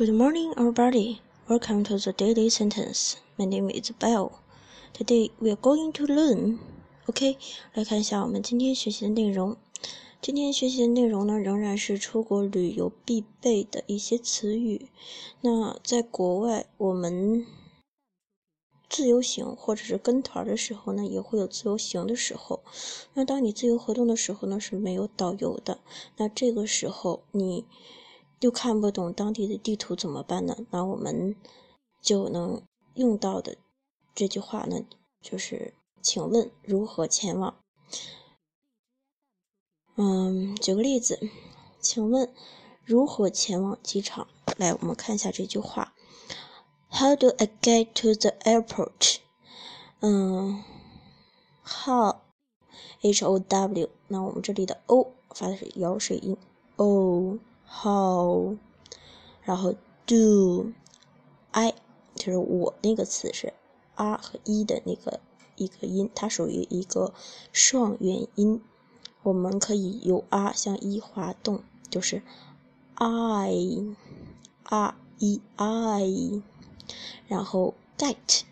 Good morning, everybody. Welcome to the daily sentence. My name is Bell. Today we are going to learn. OK，来看一下我们今天学习的内容。今天学习的内容呢，仍然是出国旅游必备的一些词语。那在国外，我们自由行或者是跟团的时候呢，也会有自由行的时候。那当你自由活动的时候呢，是没有导游的。那这个时候你又看不懂当地的地图怎么办呢？那我们就能用到的这句话呢，就是请问如何前往？嗯，举个例子，请问如何前往机场？来，我们看一下这句话。How do I get to the airport？嗯，how，h o w，那我们这里的 o 发的是咬水音，O how，然后 do，I，就是我那个词是 r 和 e 的那个一个音，它属于一个双元音，我们可以由 r 向 e 滑动，就是 I，r e I。然后 get，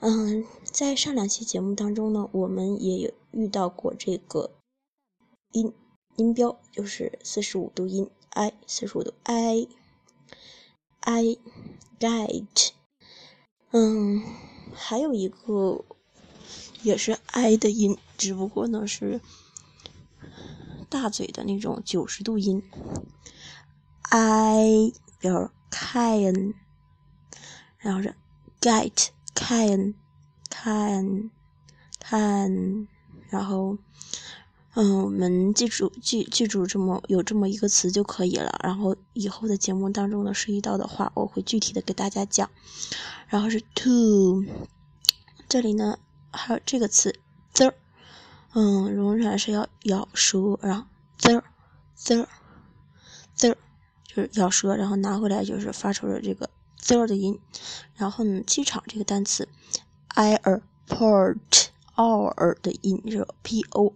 嗯，在上两期节目当中呢，我们也有遇到过这个音音标，就是四十五度音 i，四十五度 i，i get，嗯，还有一个也是 i 的音，只不过呢是大嘴的那种九十度音，i 比如 can。然后是 get can can can，然后嗯，我们记住记记住这么有这么一个词就可以了。然后以后的节目当中呢，涉及到的话，我会具体的给大家讲。然后是 to，这里呢还有这个词 the，嗯，仍然是要咬舌，然后 the the the 就是咬舌，然后拿回来就是发出了这个。z 的音，然后呢，机场这个单词，airport，r 的音是 p o r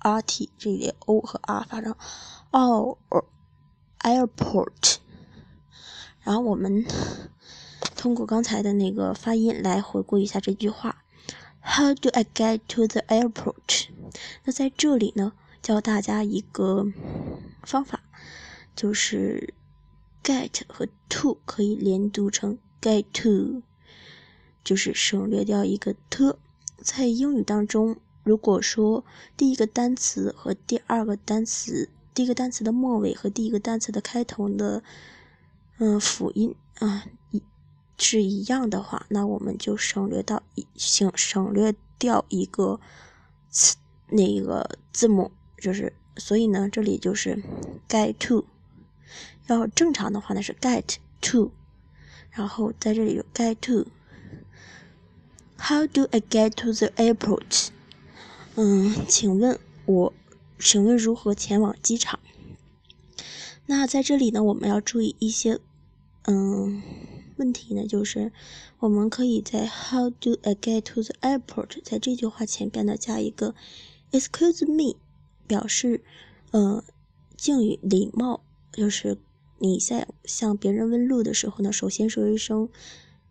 r t 这里 o 和 r 发成 o airport，。然后我们通过刚才的那个发音来回顾一下这句话：How do I get to the airport？那在这里呢，教大家一个方法，就是。get 和 to 可以连读成 get to，就是省略掉一个 t。在英语当中，如果说第一个单词和第二个单词，第一个单词的末尾和第一个单词的开头的，嗯，辅音啊一是一样的话，那我们就省略到一省省略掉一个词那个字母，就是所以呢，这里就是 get to。要正常的话呢是 get to，然后在这里有 get to。How do I get to the airport？嗯，请问我，请问如何前往机场？那在这里呢，我们要注意一些嗯问题呢，就是我们可以在 How do I get to the airport？在这句话前边呢加一个 Excuse me，表示呃敬语礼貌，就是。你在向别人问路的时候呢，首先说一声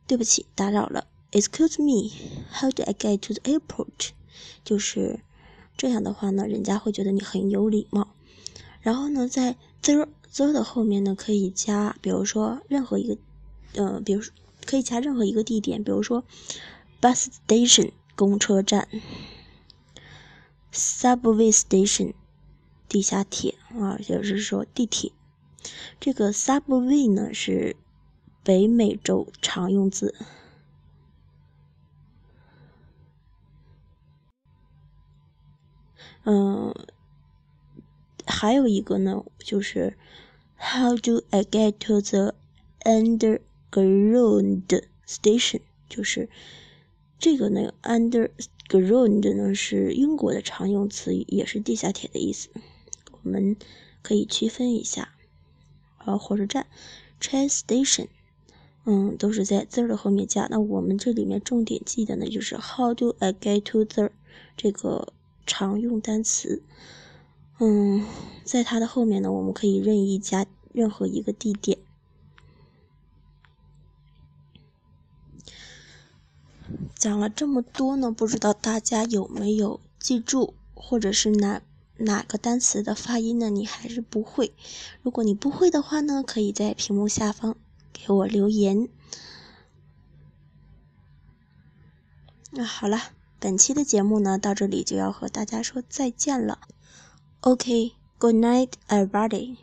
对不起，打扰了。Excuse me, how do I get to the airport？就是这样的话呢，人家会觉得你很有礼貌。然后呢，在 the the 的后面呢，可以加，比如说任何一个，呃，比如说可以加任何一个地点，比如说 bus station 公车站，subway station 地下铁啊，也就是说地铁。这个 subway 呢是北美洲常用字，嗯，还有一个呢就是 How do I get to the underground station？就是这个呢，underground 呢是英国的常用词语，也是地下铁的意思，我们可以区分一下。呃，火车站，train station，嗯，都是在 the 的后面加。那我们这里面重点记的呢，就是 how do I get to the 这个常用单词。嗯在它的后面呢我们可以任意加任何一个地点。讲了这么多呢不知道大家有没有记住或者是哪哪个单词的发音呢你还是不会。如果你不会的话呢可以在屏幕下方给我留言。那好了本期的节目呢，到这里就要和大家说再见了。OK，Good night, everybody.